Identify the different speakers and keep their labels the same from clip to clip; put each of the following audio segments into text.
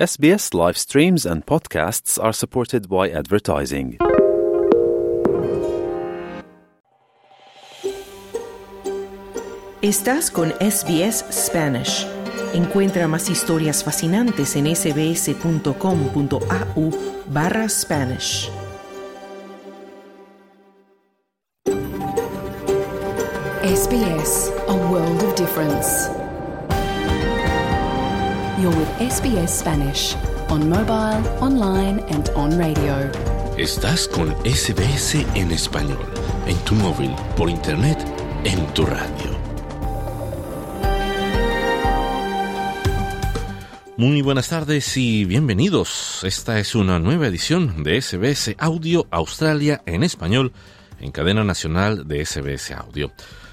Speaker 1: SBS live streams and podcasts are supported by advertising.
Speaker 2: Estás con SBS Spanish. Encuentra más historias fascinantes en sbs.com.au barra Spanish.
Speaker 3: SBS, a world of difference. You're with SBS Spanish on mobile, online and on radio.
Speaker 4: Estás con SBS en español, en tu móvil, por internet, en tu radio. Muy buenas tardes y bienvenidos. Esta es una nueva edición de SBS Audio Australia en español en cadena nacional de SBS Audio.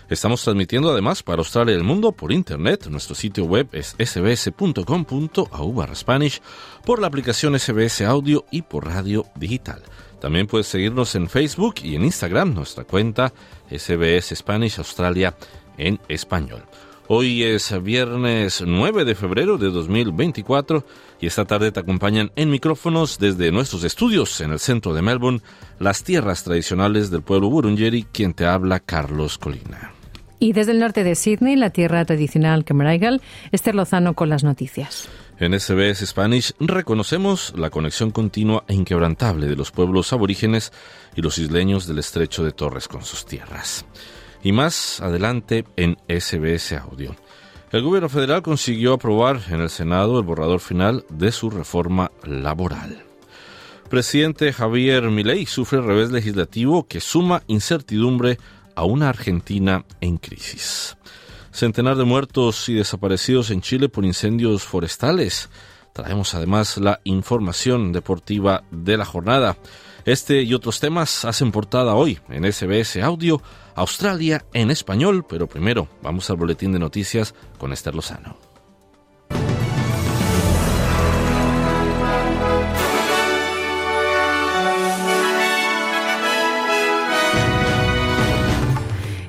Speaker 4: Estamos transmitiendo además para Australia y el mundo por internet. Nuestro sitio web es sbs.com.au Spanish, por la aplicación SBS Audio y por radio digital. También puedes seguirnos en Facebook y en Instagram, nuestra cuenta SBS Spanish Australia en español. Hoy es viernes 9 de febrero de 2024 y esta tarde te acompañan en micrófonos desde nuestros estudios en el centro de Melbourne, las tierras tradicionales del pueblo Burungeri, quien te habla Carlos Colina.
Speaker 5: Y desde el norte de Sydney, la tierra tradicional Camaraigal, Esther Lozano con las noticias.
Speaker 4: En SBS Spanish reconocemos la conexión continua e inquebrantable de los pueblos aborígenes y los isleños del estrecho de Torres con sus tierras. Y más adelante en SBS Audio. El gobierno federal consiguió aprobar en el Senado el borrador final de su reforma laboral. Presidente Javier Milei sufre revés legislativo que suma incertidumbre a una Argentina en crisis. Centenar de muertos y desaparecidos en Chile por incendios forestales. Traemos además la información deportiva de la jornada. Este y otros temas hacen portada hoy en SBS Audio Australia en español, pero primero vamos al boletín de noticias con Esther Lozano.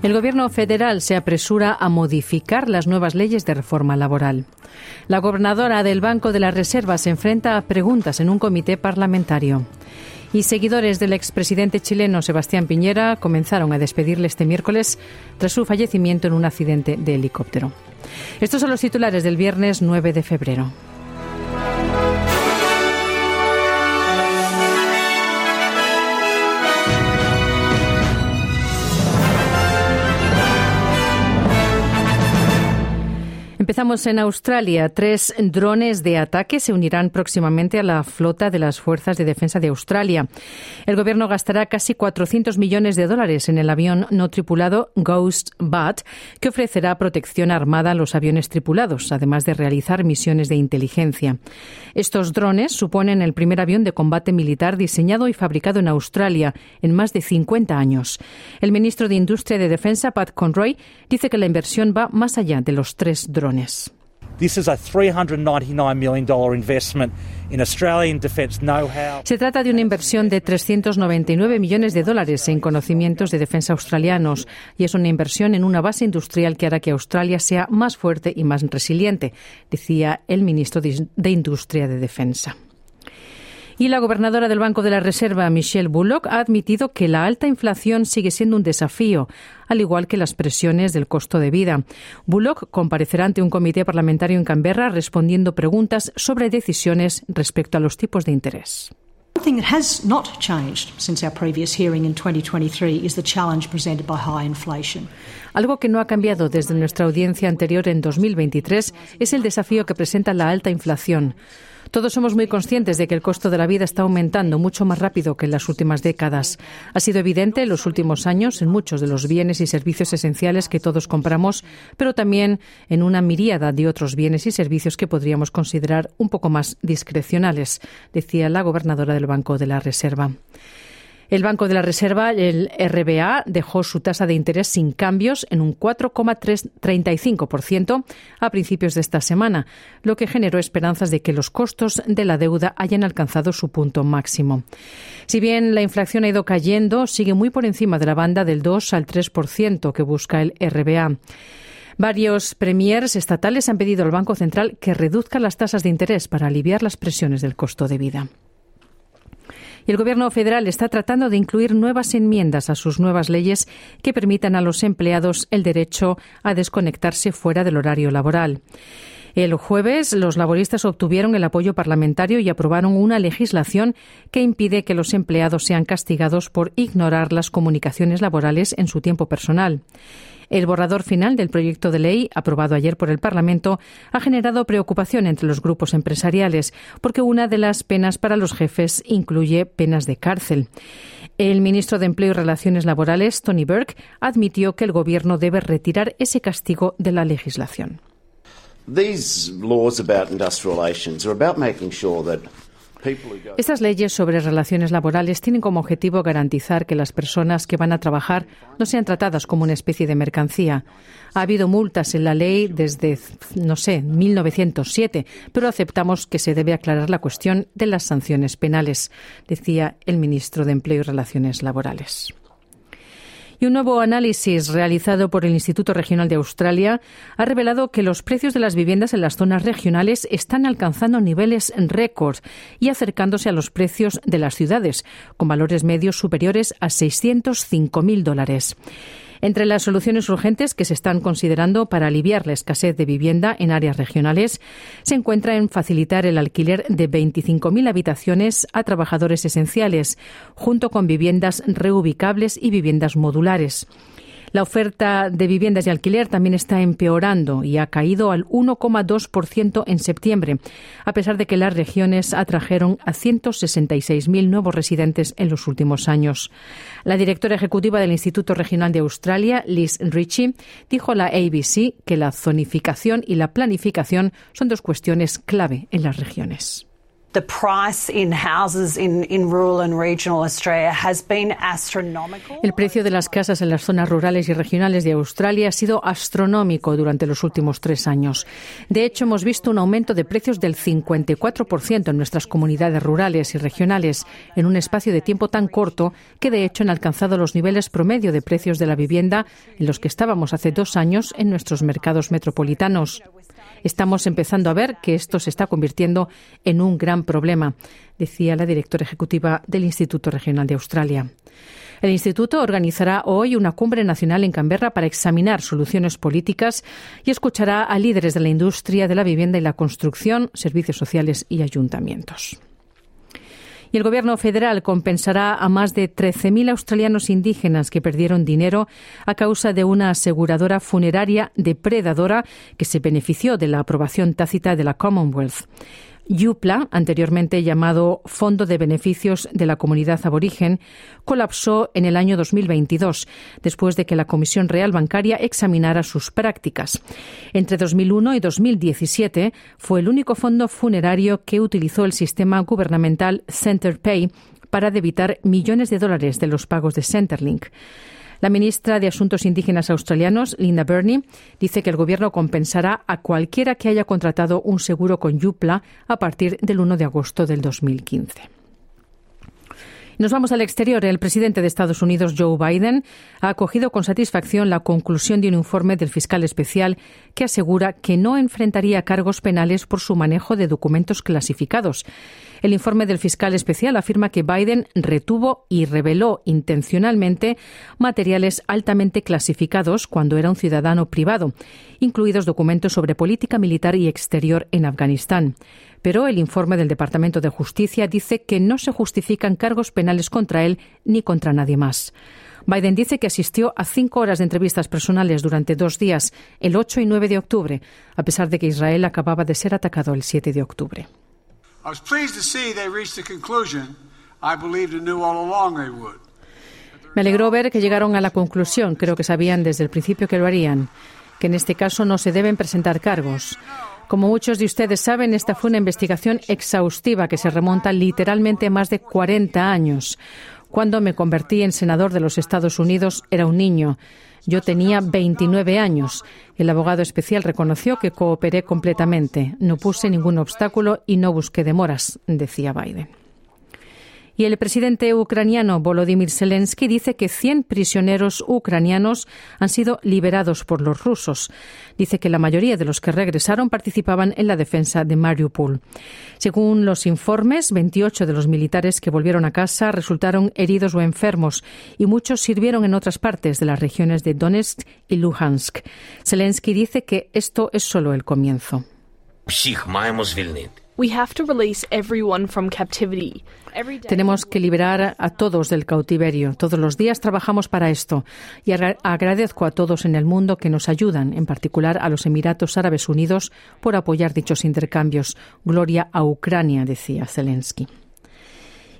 Speaker 5: El Gobierno federal se apresura a modificar las nuevas leyes de reforma laboral. La gobernadora del Banco de la Reserva se enfrenta a preguntas en un comité parlamentario. Y seguidores del expresidente chileno Sebastián Piñera comenzaron a despedirle este miércoles tras su fallecimiento en un accidente de helicóptero. Estos son los titulares del viernes 9 de febrero. Empezamos en Australia. Tres drones de ataque se unirán próximamente a la flota de las Fuerzas de Defensa de Australia. El gobierno gastará casi 400 millones de dólares en el avión no tripulado Ghost Bat, que ofrecerá protección armada a los aviones tripulados, además de realizar misiones de inteligencia. Estos drones suponen el primer avión de combate militar diseñado y fabricado en Australia en más de 50 años. El ministro de Industria de Defensa, Pat Conroy, dice que la inversión va más allá de los tres drones. Se trata de una inversión de 399 millones de dólares en conocimientos de defensa australianos y es una inversión en una base industrial que hará que Australia sea más fuerte y más resiliente, decía el ministro de Industria de Defensa. Y la gobernadora del Banco de la Reserva, Michelle Bullock, ha admitido que la alta inflación sigue siendo un desafío, al igual que las presiones del costo de vida. Bullock comparecerá ante un comité parlamentario en Canberra respondiendo preguntas sobre decisiones respecto a los tipos de interés.
Speaker 6: One thing that has not changed since our previous hearing in 2023 is the challenge presented by high inflation.
Speaker 5: Algo que no ha cambiado desde nuestra audiencia anterior en 2023 es el desafío que presenta la alta inflación. Todos somos muy conscientes de que el costo de la vida está aumentando mucho más rápido que en las últimas décadas. Ha sido evidente en los últimos años en muchos de los bienes y servicios esenciales que todos compramos, pero también en una miríada de otros bienes y servicios que podríamos considerar un poco más discrecionales, decía la gobernadora del Banco de la Reserva. El Banco de la Reserva, el RBA, dejó su tasa de interés sin cambios en un 4,35% a principios de esta semana, lo que generó esperanzas de que los costos de la deuda hayan alcanzado su punto máximo. Si bien la inflación ha ido cayendo, sigue muy por encima de la banda del 2 al 3% que busca el RBA. Varios premiers estatales han pedido al Banco Central que reduzca las tasas de interés para aliviar las presiones del costo de vida. El Gobierno federal está tratando de incluir nuevas enmiendas a sus nuevas leyes que permitan a los empleados el derecho a desconectarse fuera del horario laboral. El jueves, los laboristas obtuvieron el apoyo parlamentario y aprobaron una legislación que impide que los empleados sean castigados por ignorar las comunicaciones laborales en su tiempo personal. El borrador final del proyecto de ley, aprobado ayer por el Parlamento, ha generado preocupación entre los grupos empresariales, porque una de las penas para los jefes incluye penas de cárcel. El ministro de Empleo y Relaciones Laborales, Tony Burke, admitió que el Gobierno debe retirar ese castigo de la legislación. Estas leyes sobre relaciones laborales tienen como objetivo garantizar que las personas que van a trabajar no sean tratadas como una especie de mercancía. Ha habido multas en la ley desde, no sé, 1907, pero aceptamos que se debe aclarar la cuestión de las sanciones penales, decía el ministro de Empleo y Relaciones Laborales. Y un nuevo análisis realizado por el Instituto Regional de Australia ha revelado que los precios de las viviendas en las zonas regionales están alcanzando niveles récord y acercándose a los precios de las ciudades, con valores medios superiores a 605.000 dólares. Entre las soluciones urgentes que se están considerando para aliviar la escasez de vivienda en áreas regionales se encuentra en facilitar el alquiler de 25.000 habitaciones a trabajadores esenciales, junto con viviendas reubicables y viviendas modulares. La oferta de viviendas de alquiler también está empeorando y ha caído al 1,2% en septiembre, a pesar de que las regiones atrajeron a 166.000 nuevos residentes en los últimos años. La directora ejecutiva del Instituto Regional de Australia, Liz Ritchie, dijo a la ABC que la zonificación y la planificación son dos cuestiones clave en las regiones. El precio de las casas en las zonas rurales y regionales de Australia ha sido astronómico durante los últimos tres años. De hecho, hemos visto un aumento de precios del 54% en nuestras comunidades rurales y regionales en un espacio de tiempo tan corto que, de hecho, han alcanzado los niveles promedio de precios de la vivienda en los que estábamos hace dos años en nuestros mercados metropolitanos. Estamos empezando a ver que esto se está convirtiendo en un gran problema, decía la directora ejecutiva del Instituto Regional de Australia. El Instituto organizará hoy una cumbre nacional en Canberra para examinar soluciones políticas y escuchará a líderes de la industria de la vivienda y la construcción, servicios sociales y ayuntamientos. Y el Gobierno federal compensará a más de 13.000 australianos indígenas que perdieron dinero a causa de una aseguradora funeraria depredadora que se benefició de la aprobación tácita de la Commonwealth. Yupla, anteriormente llamado Fondo de Beneficios de la Comunidad Aborigen, colapsó en el año 2022, después de que la Comisión Real Bancaria examinara sus prácticas. Entre 2001 y 2017 fue el único fondo funerario que utilizó el sistema gubernamental CenterPay para debitar millones de dólares de los pagos de Centerlink. La ministra de Asuntos Indígenas Australianos, Linda Burney, dice que el Gobierno compensará a cualquiera que haya contratado un seguro con Yupla a partir del 1 de agosto del 2015. Nos vamos al exterior. El presidente de Estados Unidos, Joe Biden, ha acogido con satisfacción la conclusión de un informe del fiscal especial que asegura que no enfrentaría cargos penales por su manejo de documentos clasificados. El informe del fiscal especial afirma que Biden retuvo y reveló intencionalmente materiales altamente clasificados cuando era un ciudadano privado, incluidos documentos sobre política militar y exterior en Afganistán. Pero el informe del Departamento de Justicia dice que no se justifican cargos penales contra él ni contra nadie más. Biden dice que asistió a cinco horas de entrevistas personales durante dos días, el 8 y 9 de octubre, a pesar de que Israel acababa de ser atacado el 7 de octubre. Me alegró ver que llegaron a la conclusión, creo que sabían desde el principio que lo harían, que en este caso no se deben presentar cargos. Como muchos de ustedes saben, esta fue una investigación exhaustiva que se remonta literalmente más de 40 años. Cuando me convertí en senador de los Estados Unidos era un niño. Yo tenía 29 años. El abogado especial reconoció que cooperé completamente. No puse ningún obstáculo y no busqué demoras, decía Biden. Y el presidente ucraniano Volodymyr Zelensky dice que 100 prisioneros ucranianos han sido liberados por los rusos. Dice que la mayoría de los que regresaron participaban en la defensa de Mariupol. Según los informes, 28 de los militares que volvieron a casa resultaron heridos o enfermos y muchos sirvieron en otras partes de las regiones de Donetsk y Luhansk. Zelensky dice que esto es solo el comienzo. Tenemos que liberar a todos del cautiverio. Todos los días trabajamos para esto y agradezco a todos en el mundo que nos ayudan, en particular a los Emiratos Árabes Unidos, por apoyar dichos intercambios. Gloria a Ucrania, decía Zelensky.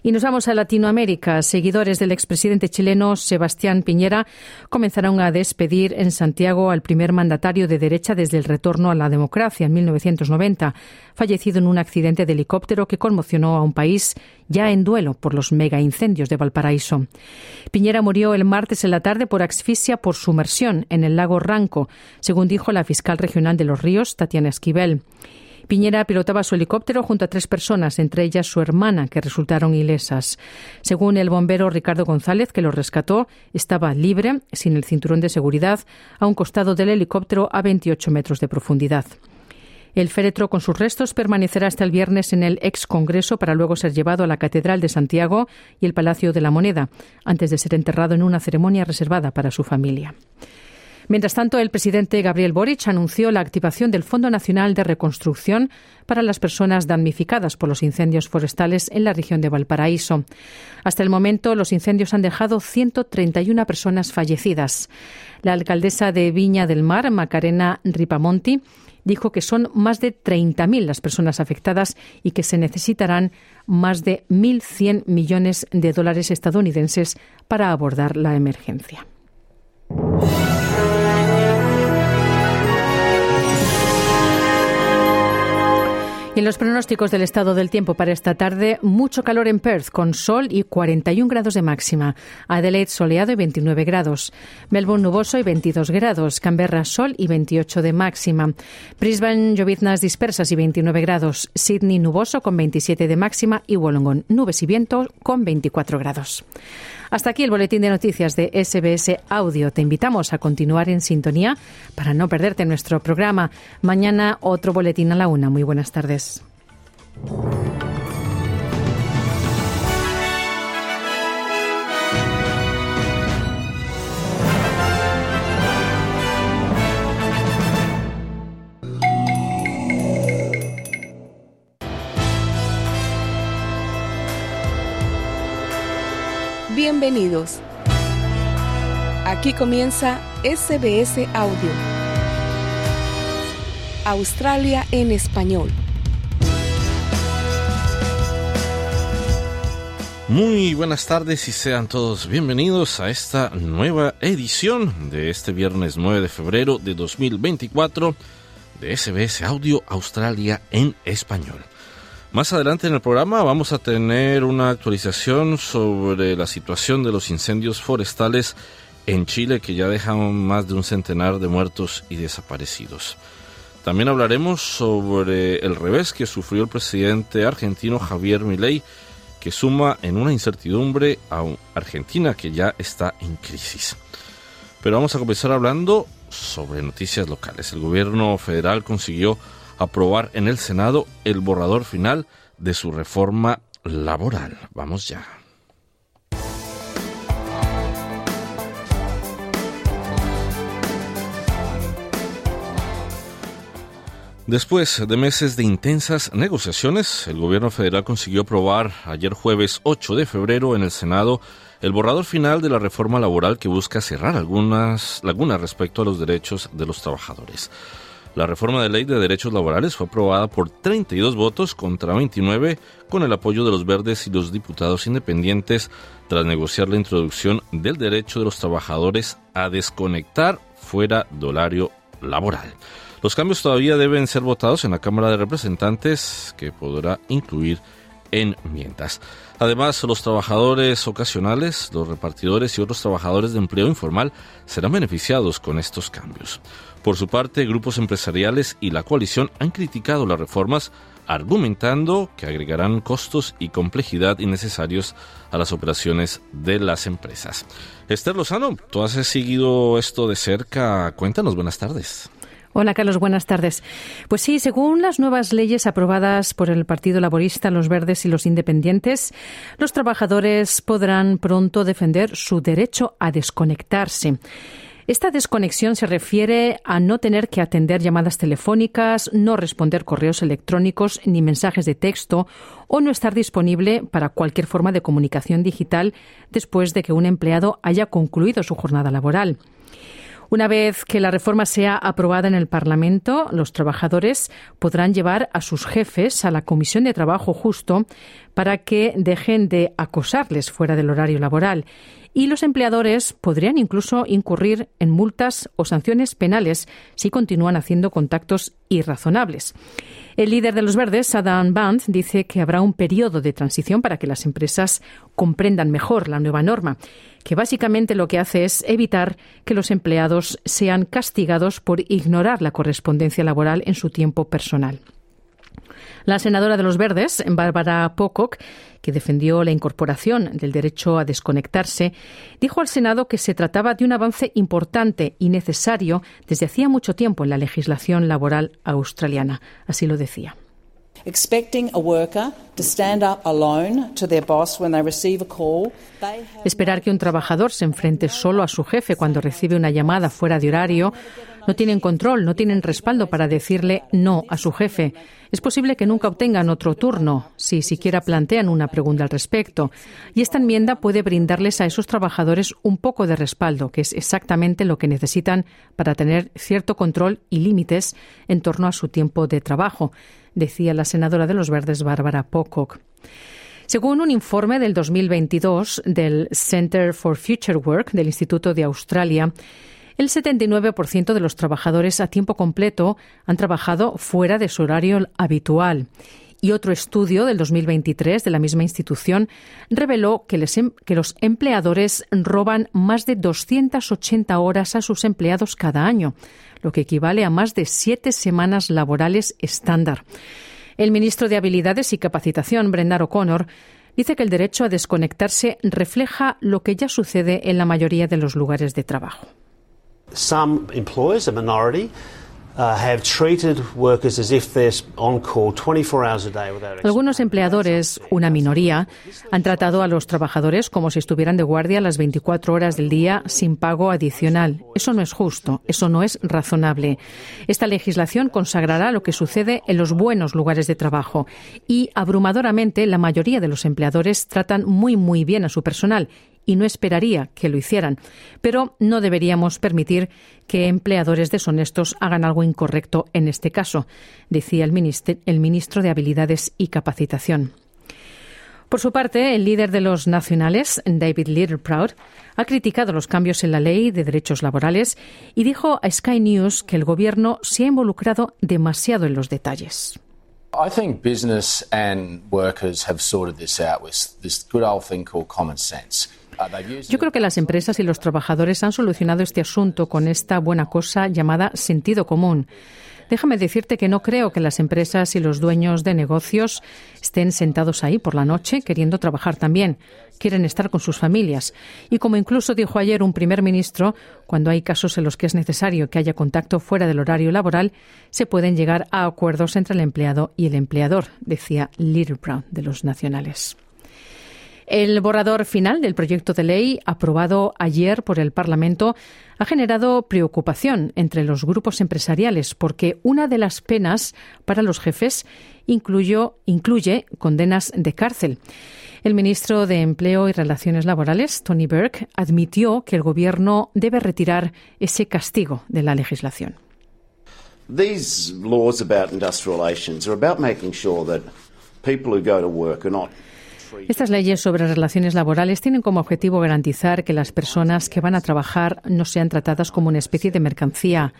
Speaker 5: Y nos vamos a Latinoamérica. Seguidores del expresidente chileno Sebastián Piñera comenzaron a despedir en Santiago al primer mandatario de derecha desde el retorno a la democracia en 1990, fallecido en un accidente de helicóptero que conmocionó a un país ya en duelo por los mega incendios de Valparaíso. Piñera murió el martes en la tarde por asfixia por sumersión en el lago Ranco, según dijo la fiscal regional de Los Ríos, Tatiana Esquivel. Piñera pilotaba su helicóptero junto a tres personas, entre ellas su hermana, que resultaron ilesas. Según el bombero Ricardo González, que lo rescató, estaba libre, sin el cinturón de seguridad, a un costado del helicóptero a 28 metros de profundidad. El féretro con sus restos permanecerá hasta el viernes en el ex Congreso para luego ser llevado a la Catedral de Santiago y el Palacio de la Moneda, antes de ser enterrado en una ceremonia reservada para su familia. Mientras tanto, el presidente Gabriel Boric anunció la activación del Fondo Nacional de Reconstrucción para las personas damnificadas por los incendios forestales en la región de Valparaíso. Hasta el momento, los incendios han dejado 131 personas fallecidas. La alcaldesa de Viña del Mar, Macarena Ripamonti, dijo que son más de 30.000 las personas afectadas y que se necesitarán más de 1.100 millones de dólares estadounidenses para abordar la emergencia. En los pronósticos del estado del tiempo para esta tarde, mucho calor en Perth, con sol y 41 grados de máxima. Adelaide soleado y 29 grados. Melbourne nuboso y 22 grados. Canberra sol y 28 de máxima. Brisbane lloviznas dispersas y 29 grados. Sydney nuboso con 27 de máxima y Wollongong nubes y viento con 24 grados. Hasta aquí el boletín de noticias de SBS Audio. Te invitamos a continuar en sintonía para no perderte nuestro programa. Mañana otro boletín a la una. Muy buenas tardes.
Speaker 7: Bienvenidos. Aquí comienza SBS Audio. Australia en español.
Speaker 4: Muy buenas tardes y sean todos bienvenidos a esta nueva edición de este viernes 9 de febrero de 2024 de SBS Audio Australia en español. Más adelante en el programa vamos a tener una actualización sobre la situación de los incendios forestales en Chile que ya dejan más de un centenar de muertos y desaparecidos. También hablaremos sobre el revés que sufrió el presidente argentino Javier Milei, que suma en una incertidumbre a Argentina que ya está en crisis. Pero vamos a comenzar hablando sobre noticias locales. El gobierno federal consiguió aprobar en el Senado el borrador final de su reforma laboral. Vamos ya. Después de meses de intensas negociaciones, el gobierno federal consiguió aprobar ayer jueves 8 de febrero en el Senado el borrador final de la reforma laboral que busca cerrar algunas lagunas respecto a los derechos de los trabajadores. La reforma de ley de derechos laborales fue aprobada por 32 votos contra 29 con el apoyo de los verdes y los diputados independientes tras negociar la introducción del derecho de los trabajadores a desconectar fuera del horario laboral. Los cambios todavía deben ser votados en la Cámara de Representantes, que podrá incluir enmiendas. Además, los trabajadores ocasionales, los repartidores y otros trabajadores de empleo informal serán beneficiados con estos cambios. Por su parte, grupos empresariales y la coalición han criticado las reformas argumentando que agregarán costos y complejidad innecesarios a las operaciones de las empresas. Esther Lozano, tú has seguido esto de cerca. Cuéntanos, buenas tardes.
Speaker 5: Hola Carlos, buenas tardes. Pues sí, según las nuevas leyes aprobadas por el Partido Laborista, los Verdes y los Independientes, los trabajadores podrán pronto defender su derecho a desconectarse. Esta desconexión se refiere a no tener que atender llamadas telefónicas, no responder correos electrónicos ni mensajes de texto o no estar disponible para cualquier forma de comunicación digital después de que un empleado haya concluido su jornada laboral. Una vez que la reforma sea aprobada en el Parlamento, los trabajadores podrán llevar a sus jefes a la Comisión de Trabajo Justo para que dejen de acosarles fuera del horario laboral y los empleadores podrían incluso incurrir en multas o sanciones penales si continúan haciendo contactos irrazonables. El líder de los verdes, Adam Band, dice que habrá un periodo de transición para que las empresas comprendan mejor la nueva norma, que básicamente lo que hace es evitar que los empleados sean castigados por ignorar la correspondencia laboral en su tiempo personal. La senadora de los Verdes, Bárbara Pocock, que defendió la incorporación del derecho a desconectarse, dijo al Senado que se trataba de un avance importante y necesario desde hacía mucho tiempo en la legislación laboral australiana. Así lo decía. Esperar que un trabajador se enfrente solo a su jefe cuando recibe una llamada fuera de horario no tienen control, no tienen respaldo para decirle no a su jefe. Es posible que nunca obtengan otro turno, si siquiera plantean una pregunta al respecto. Y esta enmienda puede brindarles a esos trabajadores un poco de respaldo, que es exactamente lo que necesitan para tener cierto control y límites en torno a su tiempo de trabajo, decía la senadora de los Verdes, Bárbara Pocock. Según un informe del 2022 del Center for Future Work del Instituto de Australia, el 79% de los trabajadores a tiempo completo han trabajado fuera de su horario habitual. Y otro estudio del 2023 de la misma institución reveló que, em, que, los empleadores roban más de 280 horas a sus empleados cada año, lo que equivale a más de siete semanas laborales estándar. El ministro de Habilidades y Capacitación, Brendan O'Connor, dice que el derecho a desconectarse refleja lo que ya sucede en la mayoría de los lugares de trabajo. Algunos empleadores, una minoría, han tratado a los trabajadores como si estuvieran de guardia las 24 horas del día sin pago adicional. Eso no es justo, eso no es razonable. Esta legislación consagrará lo que sucede en los buenos lugares de trabajo y, abrumadoramente, la mayoría de los empleadores tratan muy, muy bien a su personal y no esperaría que lo hicieran. Pero no deberíamos permitir que empleadores deshonestos hagan algo incorrecto en este caso, decía el ministro, de Habilidades y Capacitación. Por su parte, el líder de los nacionales, David Littleproud, ha criticado los cambios en la ley de derechos laborales y dijo a Sky News que el gobierno se ha involucrado demasiado en los detalles. I think business and workers have sorted this out with this good old thing called common sense. Yo creo que las empresas y los trabajadores han solucionado este asunto con esta buena cosa llamada sentido común. Déjame decirte que no creo que las empresas y los dueños de negocios estén sentados ahí por la noche queriendo trabajar también. Quieren estar con sus familias. Y como incluso dijo ayer un primer ministro, cuando hay casos en los que es necesario que haya contacto fuera del horario laboral, se pueden llegar a acuerdos entre el empleado y el empleador, decía Little Brown de los nacionales. El borrador final del proyecto de ley aprobado ayer por el Parlamento ha generado preocupación entre los grupos empresariales porque una de las penas para los jefes incluye condenas de cárcel. El ministro de Empleo y Relaciones Laborales, Tony Burke, admitió que el Gobierno debe retirar ese castigo de la legislación. Estas leyes sobre relaciones laborales tienen como objetivo garantizar que las personas que van a trabajar no sean tratadas como una especie de mercancía.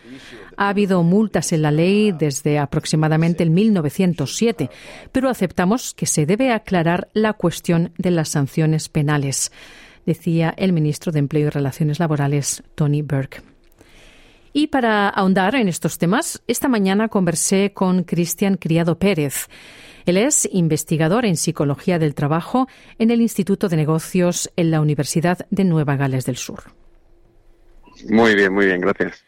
Speaker 5: Ha habido multas en la ley desde aproximadamente el 1907, pero aceptamos que se debe aclarar la cuestión de las sanciones penales, decía el ministro de Empleo y Relaciones Laborales, Tony Burke. Y para ahondar en estos temas, esta mañana conversé con Cristian Criado Pérez. Él es investigador en psicología del trabajo en el Instituto de Negocios en la Universidad de Nueva Gales del Sur.
Speaker 8: Muy bien, muy bien, gracias.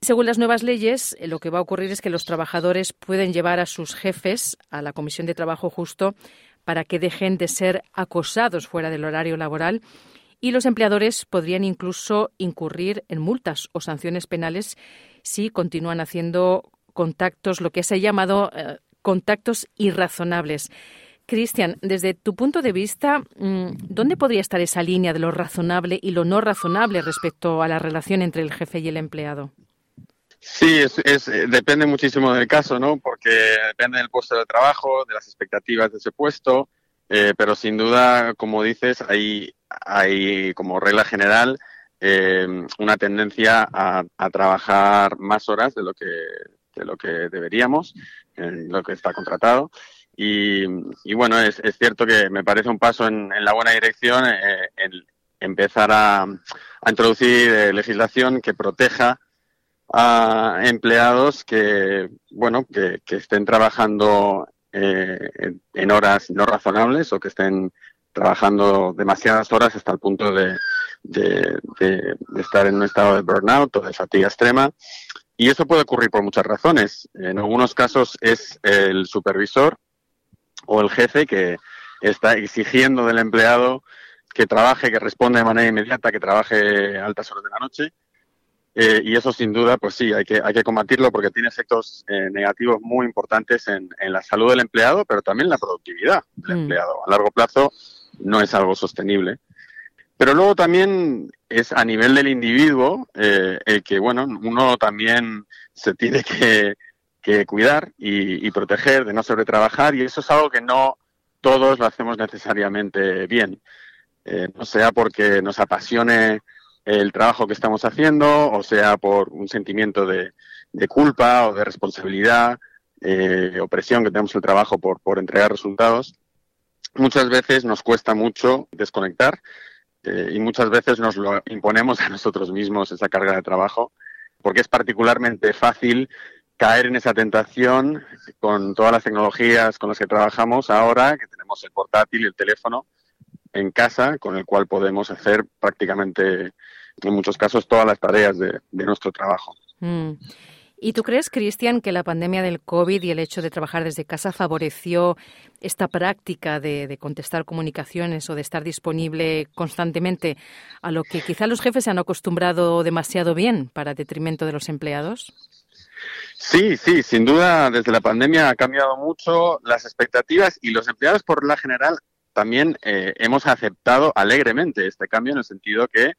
Speaker 5: Según las nuevas leyes, eh, lo que va a ocurrir es que los trabajadores pueden llevar a sus jefes a la Comisión de Trabajo Justo para que dejen de ser acosados fuera del horario laboral y los empleadores podrían incluso incurrir en multas o sanciones penales si continúan haciendo contactos, lo que se ha llamado eh, contactos irrazonables. Cristian, desde tu punto de vista, mm, ¿dónde podría estar esa línea de lo razonable y lo no razonable respecto a la relación entre el jefe y el empleado?
Speaker 8: Sí, es, eh, depende muchísimo del caso, ¿no? Porque depende del puesto de trabajo, de las expectativas de ese puesto, eh, pero sin duda, como dices, hay, hay como regla general eh, una tendencia a, trabajar más horas de lo que, de lo que deberíamos, en lo que está contratado. Y, bueno, es, es, cierto que me parece un paso en, la buena dirección en empezar a, introducir legislación que proteja a empleados que, bueno, que, estén trabajando eh, en, horas no razonables o que estén trabajando demasiadas horas hasta el punto de, de, estar en un estado de burnout o de fatiga extrema. Y eso puede ocurrir por muchas razones. En algunos casos es el supervisor o el jefe que está exigiendo del empleado que trabaje, que responda de manera inmediata, que trabaje altas horas de la noche. Eh, y eso sin duda, pues sí, hay que, hay que combatirlo porque tiene efectos eh, negativos muy importantes en, en, la salud del empleado, pero también en la productividad del mm. empleado. A largo plazo no es algo sostenible. Pero luego también es a nivel del individuo eh, el que, bueno, uno también se tiene que, que cuidar y, proteger de no sobretrabajar y eso es algo que no todos lo hacemos necesariamente bien. no sea porque nos apasione el trabajo que estamos haciendo, o sea por un sentimiento de, culpa o de responsabilidad, eh, opresión que tenemos el trabajo por, por entregar resultados, muchas veces nos cuesta mucho desconectar eh, y muchas veces nos lo imponemos a nosotros mismos esa carga de trabajo, porque es particularmente fácil caer en esa tentación con todas las tecnologías con las que trabajamos ahora, que tenemos el portátil y el teléfono en casa, con el cual podemos hacer prácticamente en muchos casos todas las tareas de, nuestro trabajo.
Speaker 5: Mm. ¿Y tú crees, Cristian, que la pandemia del COVID y el hecho de trabajar desde casa favoreció esta práctica de, contestar comunicaciones o de estar disponible constantemente a lo que quizá los jefes se han acostumbrado demasiado bien para detrimento de los empleados?
Speaker 8: Sí, sí, sin duda desde la pandemia ha cambiado mucho las expectativas y los empleados por la general también eh, hemos aceptado alegremente este cambio en el sentido que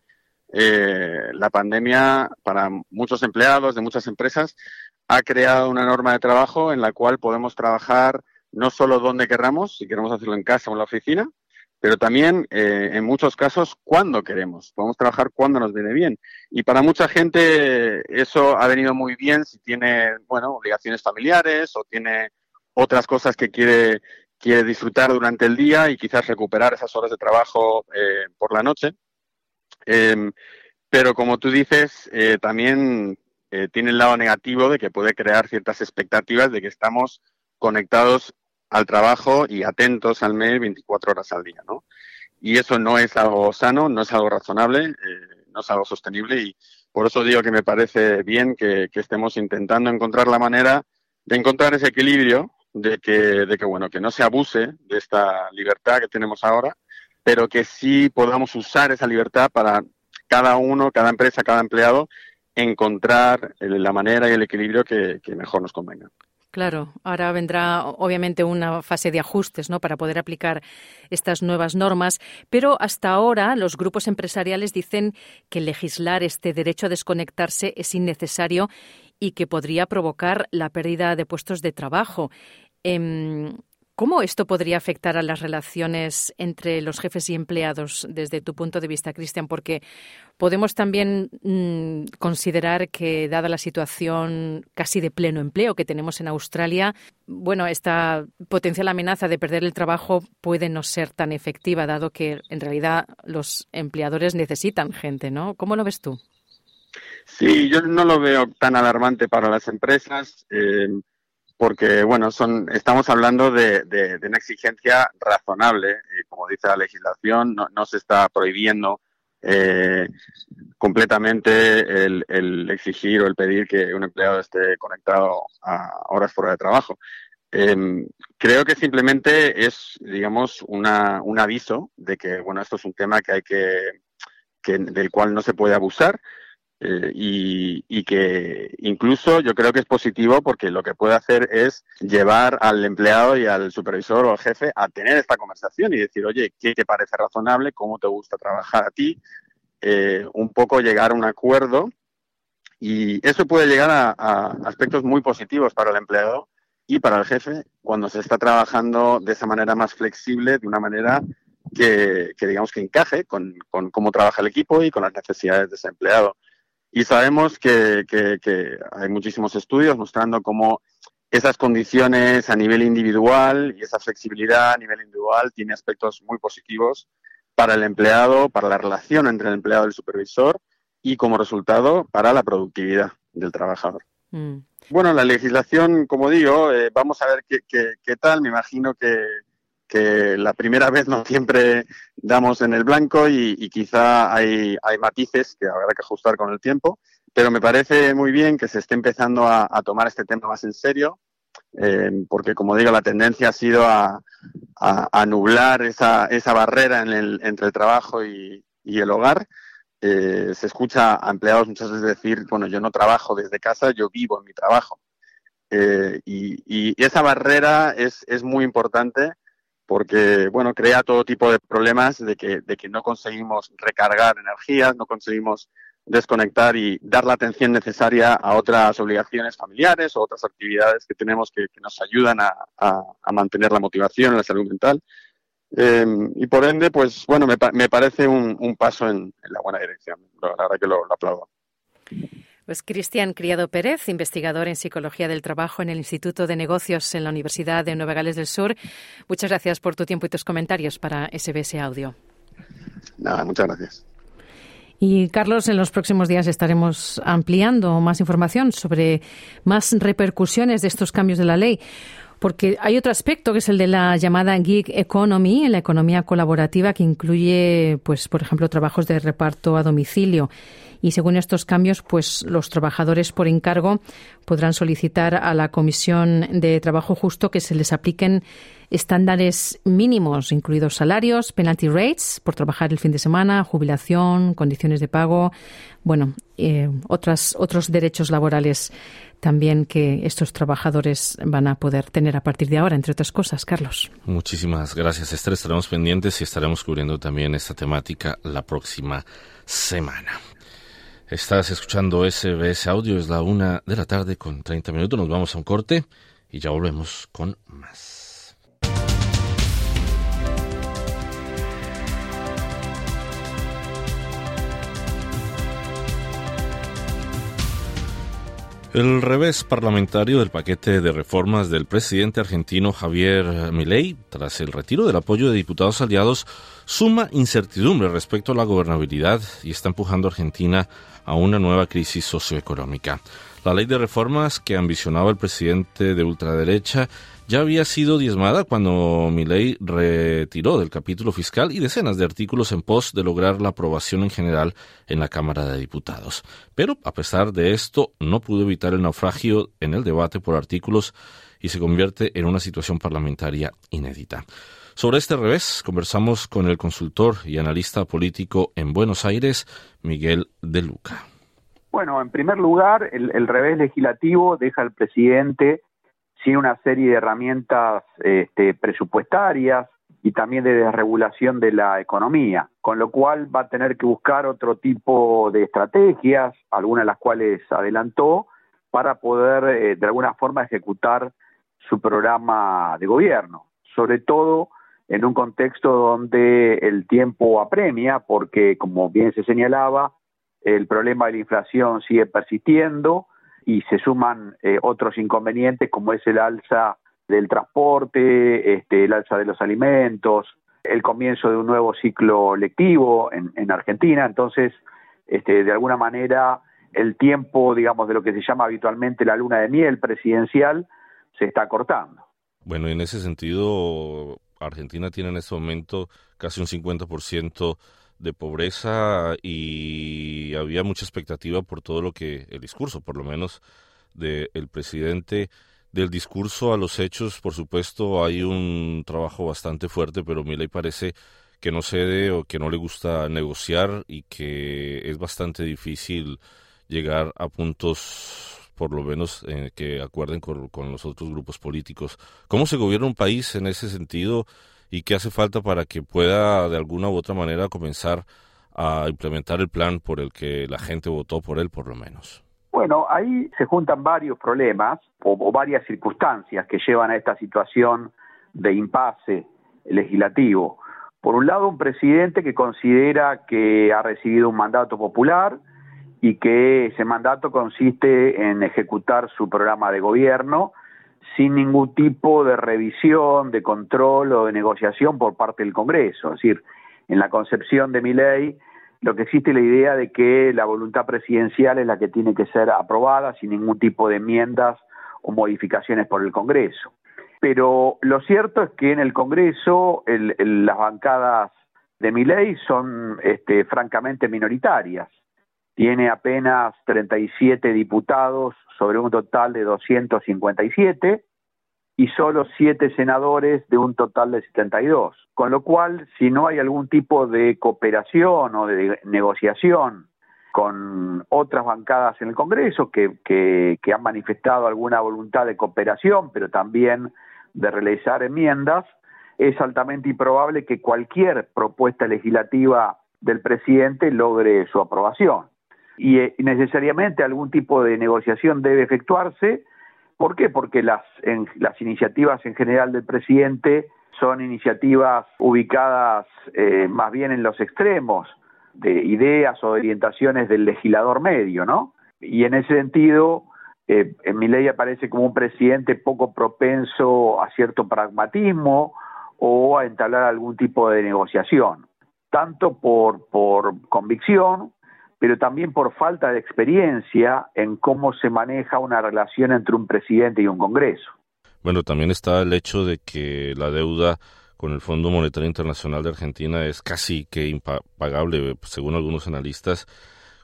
Speaker 8: eh, la pandemia para muchos empleados de muchas empresas ha creado una norma de trabajo en la cual podemos trabajar no solo donde queramos, si queremos hacerlo en casa o en la oficina, pero también eh, en muchos casos cuando queremos. Podemos trabajar cuando nos viene bien. Y para mucha gente eso ha venido muy bien si tiene, bueno, obligaciones familiares o tiene otras cosas que quiere, quiere disfrutar durante el día y quizás recuperar esas horas de trabajo eh, por la noche. Em, pero como tú dices, eh, también eh, tiene el lado negativo de que puede crear ciertas expectativas de que estamos conectados al trabajo y atentos al mail 24 horas al día, ¿no? Y eso no es algo sano, no es algo razonable, eh, no es algo sostenible y por eso digo que me parece bien que, estemos intentando encontrar la manera de encontrar ese equilibrio de que, de que, bueno, que no se abuse de esta libertad que tenemos ahora pero que sí podamos usar esa libertad para cada uno, cada empresa, cada empleado, encontrar la manera y el equilibrio que, mejor nos convenga.
Speaker 5: Claro, ahora vendrá obviamente una fase de ajustes ¿no? para poder aplicar estas nuevas normas, pero hasta ahora los grupos empresariales dicen que legislar este derecho a desconectarse es innecesario y que podría provocar la pérdida de puestos de trabajo. Em, ¿Cómo esto podría afectar a las relaciones entre los jefes y empleados desde tu punto de vista, Cristian? Porque podemos también mm, considerar que, dada la situación casi de pleno empleo que tenemos en Australia, bueno, esta potencial amenaza de perder el trabajo puede no ser tan efectiva, dado que en realidad los empleadores necesitan gente, ¿no? ¿Cómo lo ves tú?
Speaker 8: Sí, yo no lo veo tan alarmante para las empresas. Eh, porque bueno, son, estamos hablando de, una exigencia razonable, eh, como dice la legislación, no, se está prohibiendo eh, completamente el, exigir o el pedir que un empleado esté conectado a horas fuera de trabajo. Em, creo que simplemente es, digamos, una, un aviso de que, bueno, esto es un tema que hay que, que del cual no se puede abusar eh, y, que incluso yo creo que es positivo porque lo que puede hacer es llevar al empleado y al supervisor o al jefe a tener esta conversación y decir, oye, ¿qué te parece razonable? ¿Cómo te gusta trabajar a ti? Eh, un poco llegar a un acuerdo y eso puede llegar a, aspectos muy positivos para el empleado y para el jefe cuando se está trabajando de esa manera más flexible, de una manera que, digamos que encaje con, con, cómo trabaja el equipo y con las necesidades de ese empleado. Y sabemos que, hay muchísimos estudios mostrando cómo esas condiciones a nivel individual y esa flexibilidad a nivel individual tiene aspectos muy positivos para el empleado, para la relación entre el empleado y el supervisor y como resultado para la productividad del trabajador. Mm. Bueno, la legislación, como digo, eh, vamos a ver qué, qué, tal. Me imagino que, que la primera vez no siempre damos en el blanco y, quizá hay, hay, matices que habrá que ajustar con el tiempo, pero me parece muy bien que se esté empezando a, tomar este tema más en serio, eh, porque como digo, la tendencia ha sido a, a, nublar esa, esa barrera en el, entre el trabajo y, y el hogar. Eh, se escucha a empleados muchas veces decir, bueno, yo no trabajo desde casa, yo vivo en mi trabajo. Eh, y, y, esa barrera es, es muy importante porque bueno, crea todo tipo de problemas de que, de que no conseguimos recargar energías, no conseguimos desconectar y dar la atención necesaria a otras obligaciones familiares o otras actividades que tenemos que, nos ayudan a, mantener la motivación, la salud mental. Em, y por ende, pues bueno, me, me parece un, paso en, la buena dirección. La verdad que lo aplaudo.
Speaker 5: Pues Cristian Criado Pérez, investigador en Psicología del Trabajo en el Instituto de Negocios en la Universidad de Nueva Gales del Sur. Muchas gracias por tu tiempo y tus comentarios para SBS Audio.
Speaker 8: Nada, muchas gracias.
Speaker 5: Y Carlos, en los próximos días estaremos ampliando más información sobre más repercusiones de estos cambios de la ley. Porque hay otro aspecto que es el de la llamada gig economy, la economía colaborativa, que incluye, pues, por ejemplo, trabajos de reparto a domicilio y según estos cambios, pues los trabajadores por encargo podrán solicitar a la Comisión de Trabajo Justo que se les apliquen estándares mínimos, incluidos salarios, penalty rates por trabajar el fin de semana, jubilación, condiciones de pago, bueno, eh, otros derechos laborales también que estos trabajadores van a poder tener a partir de ahora, entre otras cosas. Carlos.
Speaker 4: Muchísimas gracias, Esther. Estaremos pendientes y estaremos cubriendo también esta temática la próxima semana. Estás escuchando SBS Audio, es la una de la tarde con 30 minutos. Nos vamos a un corte y ya volvemos con más. El revés parlamentario del paquete de reformas del presidente argentino Javier Milei, tras el retiro del apoyo de diputados aliados, suma incertidumbre respecto a la gobernabilidad y está empujando a Argentina a una nueva crisis socioeconómica. La ley de reformas que ambicionaba el presidente de ultraderecha ya había sido diezmada cuando Milei retiró del capítulo fiscal y decenas de artículos en pos de lograr la aprobación en general en la Cámara de Diputados. Pero, a pesar de esto, no pudo evitar el naufragio en el debate por artículos y se convierte en una situación parlamentaria inédita. Sobre este revés, conversamos con el consultor y analista político en Buenos Aires, Miguel de Luca.
Speaker 9: Bueno, en primer lugar, el, revés legislativo deja al presidente sin una serie de herramientas este, presupuestarias y también de desregulación de la economía, con lo cual va a tener que buscar otro tipo de estrategias, algunas de las cuales adelantó, para poder eh, de alguna forma ejecutar su programa de gobierno sobre todo en un contexto donde el tiempo apremia, porque como bien se señalaba, el problema de la inflación sigue persistiendo y se suman eh, otros inconvenientes como es el alza del transporte, este, el alza de los alimentos, el comienzo de un nuevo ciclo lectivo en, en Argentina. Entonces, este, de alguna manera, el tiempo, digamos, de lo que se llama habitualmente la luna de miel presidencial se está cortando.
Speaker 4: Bueno, en ese sentido, Argentina tiene en este momento casi un 50% de pobreza y había mucha expectativa por todo lo que el discurso, por lo menos del presidente, del discurso a los hechos, por supuesto, hay un trabajo bastante fuerte, pero Milei parece que no cede o que no le gusta negociar y que es bastante difícil llegar a puntos por lo menos que acuerden con, los otros grupos políticos. ¿Cómo se gobierna un país en ese sentido y qué hace falta para que pueda de alguna u otra manera comenzar a implementar el plan por el que la gente votó por él, por lo menos?
Speaker 9: Bueno, ahí se juntan varios problemas o, varias circunstancias que llevan a esta situación de impasse legislativo. Por un lado, un presidente que considera que ha recibido un mandato popular, y que ese mandato consiste en ejecutar su programa de gobierno sin ningún tipo de revisión, de control o de negociación por parte del Congreso. Es decir, en la concepción de mi ley, lo que existe es la idea de que la voluntad presidencial es la que tiene que ser aprobada sin ningún tipo de enmiendas o modificaciones por el Congreso. Pero lo cierto es que en el Congreso las bancadas de mi ley son este, francamente minoritarias tiene apenas 37 diputados sobre un total de 257 y solo 7 senadores de un total de 72. Con lo cual, si no hay algún tipo de cooperación o de negociación con otras bancadas en el Congreso que, que, han manifestado alguna voluntad de cooperación, pero también de realizar enmiendas, es altamente improbable que cualquier propuesta legislativa del presidente logre su aprobación. Eh, y necesariamente algún tipo de negociación debe efectuarse. ¿Por qué? Porque las, las iniciativas en general del presidente son iniciativas ubicadas eh, más bien en los extremos de ideas o orientaciones del legislador medio, ¿no? Y en ese sentido, eh, en mi ley aparece como un presidente poco propenso a cierto pragmatismo o a entablar algún tipo de negociación, tanto por, por convicción pero también por falta de experiencia en cómo se maneja una relación entre un presidente y un Congreso.
Speaker 4: Bueno, también está el hecho de que la deuda con el Fondo Monetario Internacional de Argentina es casi que impagable, según algunos analistas.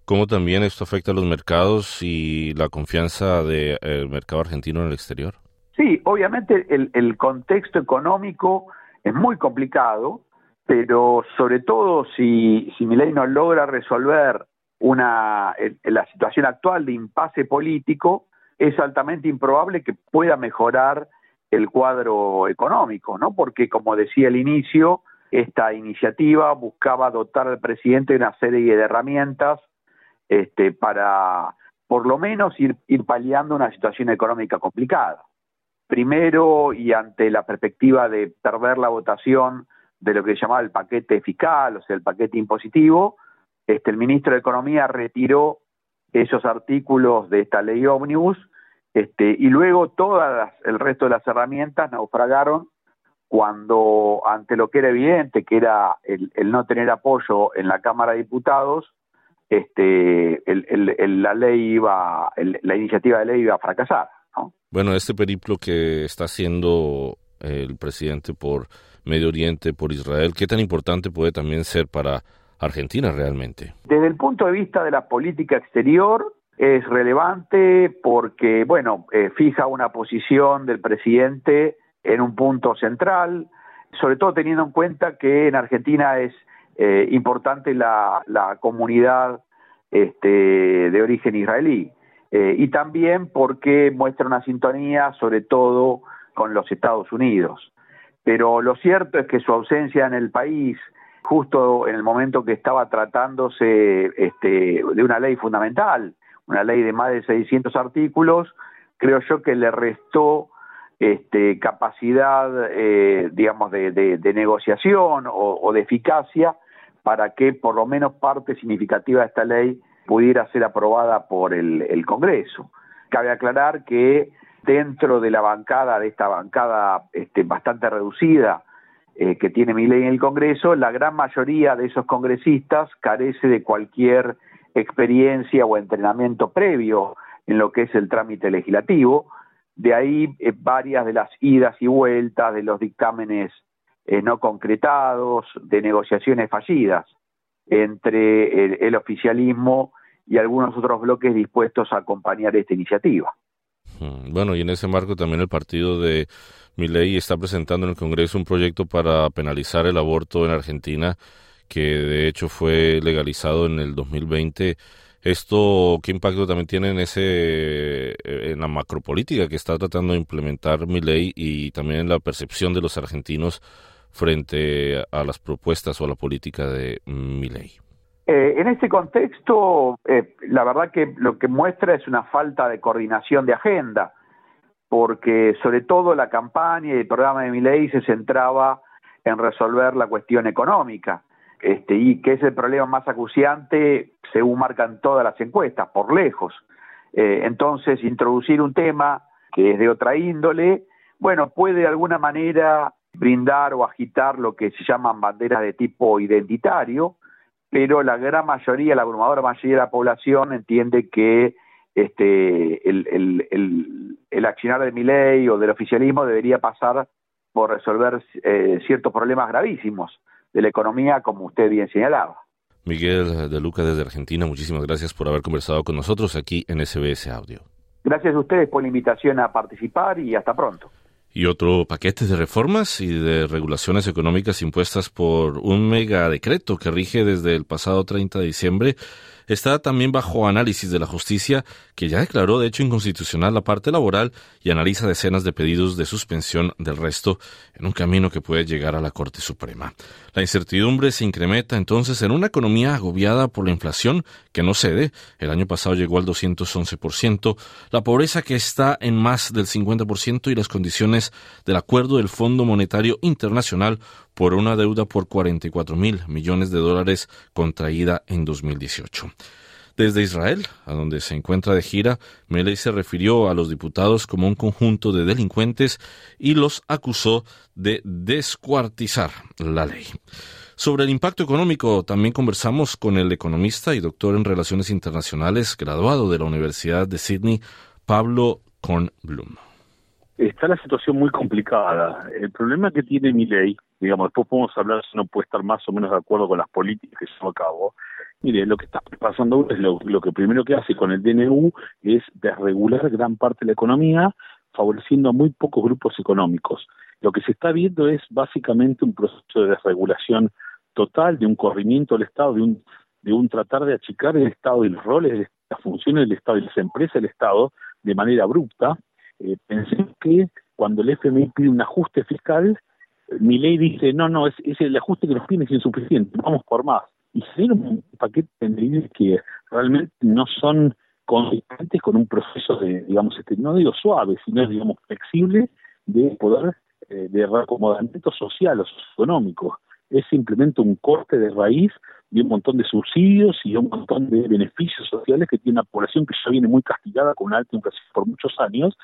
Speaker 4: ¿Cómo también esto afecta a los mercados y la confianza del mercado argentino en el exterior?
Speaker 9: Sí, obviamente el, el contexto económico es muy complicado, pero sobre todo si, si ley no logra resolver una, la situación actual de impasse político, es altamente improbable que pueda mejorar el cuadro económico, ¿no? Porque, como decía al inicio, esta iniciativa buscaba dotar al presidente de una serie de herramientas este, para, por lo menos, ir, ir paliando una situación económica complicada. Primero, y ante la perspectiva de perder la votación de lo que se llamaba el paquete fiscal, o sea, el paquete impositivo, este, el ministro de Economía retiró esos artículos de esta ley ómnibus este, y luego todas el resto de las herramientas naufragaron cuando ante lo que era evidente que era el, no tener apoyo en la Cámara de Diputados este la ley iba la iniciativa de ley iba a fracasar
Speaker 4: bueno este periplo que está haciendo el presidente por Medio Oriente por Israel qué tan importante puede también ser para Argentina realmente?
Speaker 9: Desde el punto de vista de la política exterior, es relevante porque, bueno, eh, fija una posición del presidente en un punto central, sobre todo teniendo en cuenta que en Argentina es eh, importante la, comunidad este, de origen israelí. Eh, y también porque muestra una sintonía, sobre todo con los Estados Unidos. Pero lo cierto es que su ausencia en el país, justo en el momento que estaba tratándose este, de una ley fundamental, una ley de más de 600 artículos, creo yo que le restó este, capacidad, eh, digamos, de, de, negociación o, de eficacia para que por lo menos parte significativa de esta ley pudiera ser aprobada por el, el Congreso. Cabe aclarar que dentro de la bancada, de esta bancada este, bastante reducida eh, que tiene mi ley en el Congreso, la gran mayoría de esos congresistas carece de cualquier experiencia o entrenamiento previo en lo que es el trámite legislativo. De ahí eh, varias de las idas y vueltas, de los dictámenes eh, no concretados, de negociaciones fallidas entre el, oficialismo y algunos otros bloques dispuestos a acompañar esta iniciativa.
Speaker 4: Hmm, bueno, y en ese marco también el partido de Milei está presentando en el Congreso un proyecto para penalizar el aborto en Argentina, que de hecho fue legalizado en el 2020 ¿Esto qué impacto también tiene en, ese, eh, en la macropolítica que está tratando de implementar mi ley y también en la percepción de los argentinos frente a las propuestas o a la política de mi ley?
Speaker 9: Eh, en este contexto, eh, la verdad que lo que muestra es una falta de coordinación de agenda, porque sobre todo la campaña y el programa de mi ley se centraba en resolver la cuestión económica este, y que es el problema más acuciante según marcan todas las encuestas, por lejos. Eh, entonces, introducir un tema que es de otra índole, bueno, puede de alguna manera brindar o agitar lo que se llaman banderas de tipo identitario, pero la gran mayoría, la abrumadora mayoría de la población entiende que este, el, el, el, el accionar de mi ley o del oficialismo debería pasar por resolver eh, ciertos problemas gravísimos de la economía, como usted bien señalaba.
Speaker 4: Miguel de Luca desde Argentina, muchísimas gracias por haber conversado con nosotros aquí en SBS Audio.
Speaker 9: Gracias a ustedes por la invitación a participar y hasta pronto.
Speaker 4: Y otro paquete de reformas y de regulaciones económicas impuestas por un mega decreto que rige desde el pasado 30 de diciembre está también bajo análisis de la justicia, que ya declaró de hecho inconstitucional la parte laboral y analiza decenas de pedidos de suspensión del resto en un camino que puede llegar a la Corte Suprema. La incertidumbre se incrementa entonces en una economía agobiada por la inflación que no cede, el año pasado llegó al 211%, la pobreza que está en más del 50% y las condiciones del acuerdo del Fondo Monetario Internacional por una deuda por 44 mil millones de dólares contraída en 2018. Desde Israel, a donde se encuentra de gira, Meley se refirió a los diputados como un conjunto de delincuentes y los acusó de descuartizar la ley. Sobre el impacto económico también conversamos con el economista y doctor en Relaciones Internacionales, graduado de la Universidad de Sydney, Pablo Kornblum.
Speaker 10: Está la situación muy complicada. El problema que tiene mi ley digamos, después podemos hablar si uno puede estar más o menos de acuerdo con las políticas que lleva a cabo. Mire, lo que está pasando ahora es lo, lo que primero que hace con el DNU es desregular gran parte de la economía, favoreciendo a muy pocos grupos económicos. Lo que se está viendo es básicamente un proceso de desregulación total, de un corrimiento del Estado, de un, de un tratar de achicar el Estado y los roles, las funciones del Estado y las empresas del Estado de manera abrupta. Eh, pensemos que cuando el FMI pide un ajuste fiscal, mi ley dice, no, no, es, el ajuste que nos piden es insuficiente, vamos por más. Y se un paquete de medidas que realmente no son consistentes con un proceso de, digamos, este, no digo suave, sino, digamos, flexible de poder, eh, de reacomodamiento social o socioeconómico. Es simplemente un corte de raíz de un montón de subsidios y un montón de beneficios sociales que tiene una población que ya viene muy castigada con una alta inflación por muchos años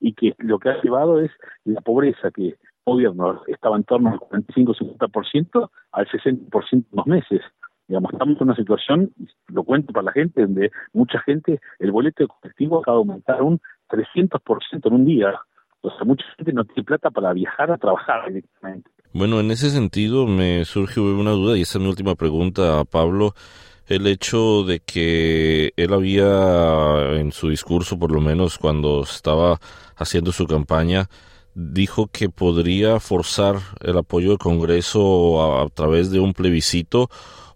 Speaker 10: y que lo que ha llevado es la pobreza que gobierno estaba en torno al 45-50% al 60% en dos meses. Digamos, estamos en una situación, lo cuento para la gente, donde mucha gente, el boleto de colectivo acaba de aumentar un 300% en un día. O sea, mucha gente no tiene plata para viajar a trabajar directamente.
Speaker 4: Bueno, en ese sentido me surge una duda y esa es mi última pregunta a Pablo el hecho de que él había en su discurso, por lo menos cuando estaba haciendo su campaña, dijo que podría forzar el apoyo del Congreso a, través de un plebiscito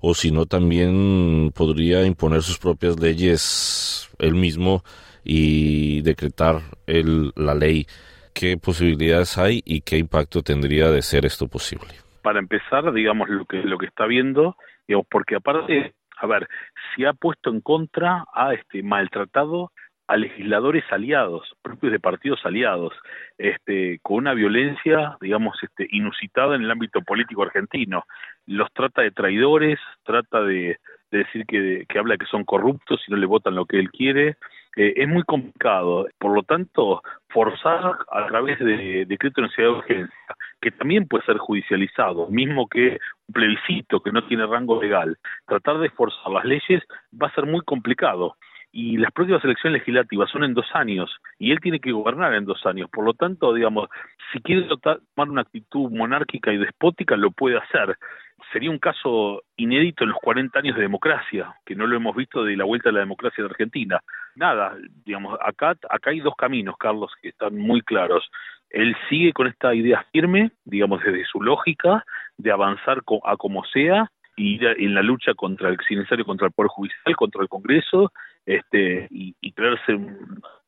Speaker 4: o si no también podría imponer sus propias leyes él mismo y decretar el, la ley. ¿Qué posibilidades hay y qué impacto tendría de ser esto posible?
Speaker 10: Para empezar, digamos lo que lo que está viendo, digamos, porque aparte, a ver, se ha puesto en contra, ha este maltratado a legisladores aliados, propios de partidos aliados, este, con una violencia, digamos, este, inusitada en el ámbito político argentino. Los trata de traidores, trata de, decir que, que habla que son corruptos y no le votan lo que él quiere, eh, es muy complicado. Por lo tanto, forzar a través de decreto de necesidad de urgencia, que también puede ser judicializado, mismo que un plebiscito que no tiene rango legal, tratar de forzar las leyes va a ser muy complicado y las próximas elecciones legislativas son en dos años y él tiene que gobernar en dos años. Por lo tanto, digamos, si quiere tomar una actitud monárquica y despótica, lo puede hacer. Sería un caso inédito en los 40 años de democracia, que no lo hemos visto de la vuelta de la democracia de Argentina. Nada, digamos, acá, acá hay dos caminos, Carlos, que están muy claros. Él sigue con esta idea firme, digamos, desde su lógica, de avanzar a como sea, y en la lucha contra el si necesario contra el poder judicial, contra el Congreso este, y, y creerse,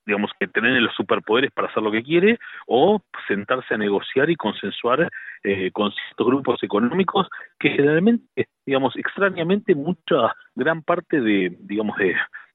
Speaker 10: digamos, que tener los superpoderes para hacer lo que quiere, o sentarse a negociar y consensuar eh, con ciertos grupos económicos que generalmente, digamos, extrañamente, mucha, gran parte de, digamos, de,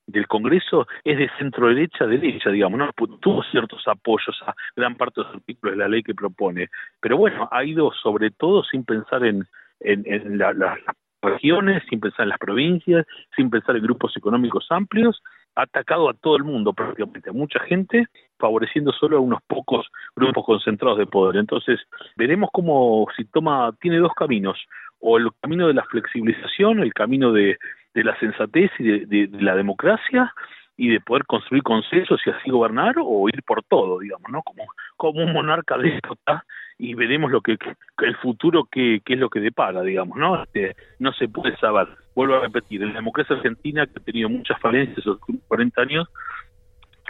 Speaker 10: del Congreso es de centro derecha derecha, digamos, ¿no? tuvo ciertos apoyos a gran parte de los artículos de la ley que propone, pero bueno, ha ido sobre todo sin pensar en, en, en la, las regiones, sin pensar en las provincias, sin pensar en grupos económicos amplios, ha atacado a todo el mundo prácticamente, a mucha gente, favoreciendo solo a unos pocos grupos concentrados de poder. Entonces, veremos cómo si toma, tiene dos caminos, o el camino de la flexibilización, el camino de, de la sensatez y de, la democracia, y de poder construir consensos y así gobernar o ir por todo, digamos, ¿no? Como, como un monarca déspota y veremos lo que, el futuro qué es lo que depara, digamos, ¿no? Este, no se puede saber. Vuelvo a repetir, en la democracia argentina, que ha tenido muchas falencias en los 40 años,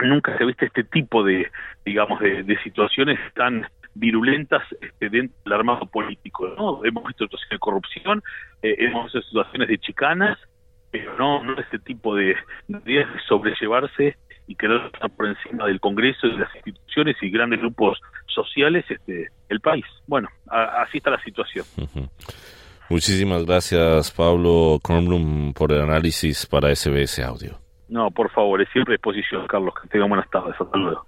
Speaker 10: nunca se ha visto este tipo de, digamos, de, de situaciones tan virulentas este, dentro del armado político, ¿no? Hemos visto situaciones de corrupción, eh, hemos visto situaciones de chicanas, pero no, no este tipo de, de sobrellevarse y querer estar por encima del Congreso y de las instituciones y grandes grupos sociales este el país. Bueno, así está la situación.
Speaker 4: Muchísimas gracias, Pablo Kornblum, por el análisis para SBS Audio.
Speaker 10: No, por favor, es siempre a disposición, Carlos. Que tengan buenas tardes. Hasta luego.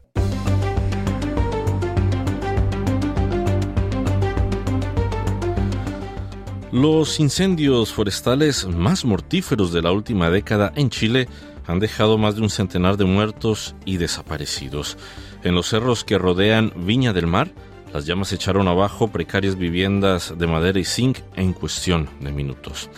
Speaker 4: Los incendios forestales más mortíferos de la última década en Chile han dejado más de un centenar de muertos y desaparecidos. En los cerros que rodean Viña del Mar, las llamas echaron abajo precarias viviendas de madera y zinc en cuestión de minutos.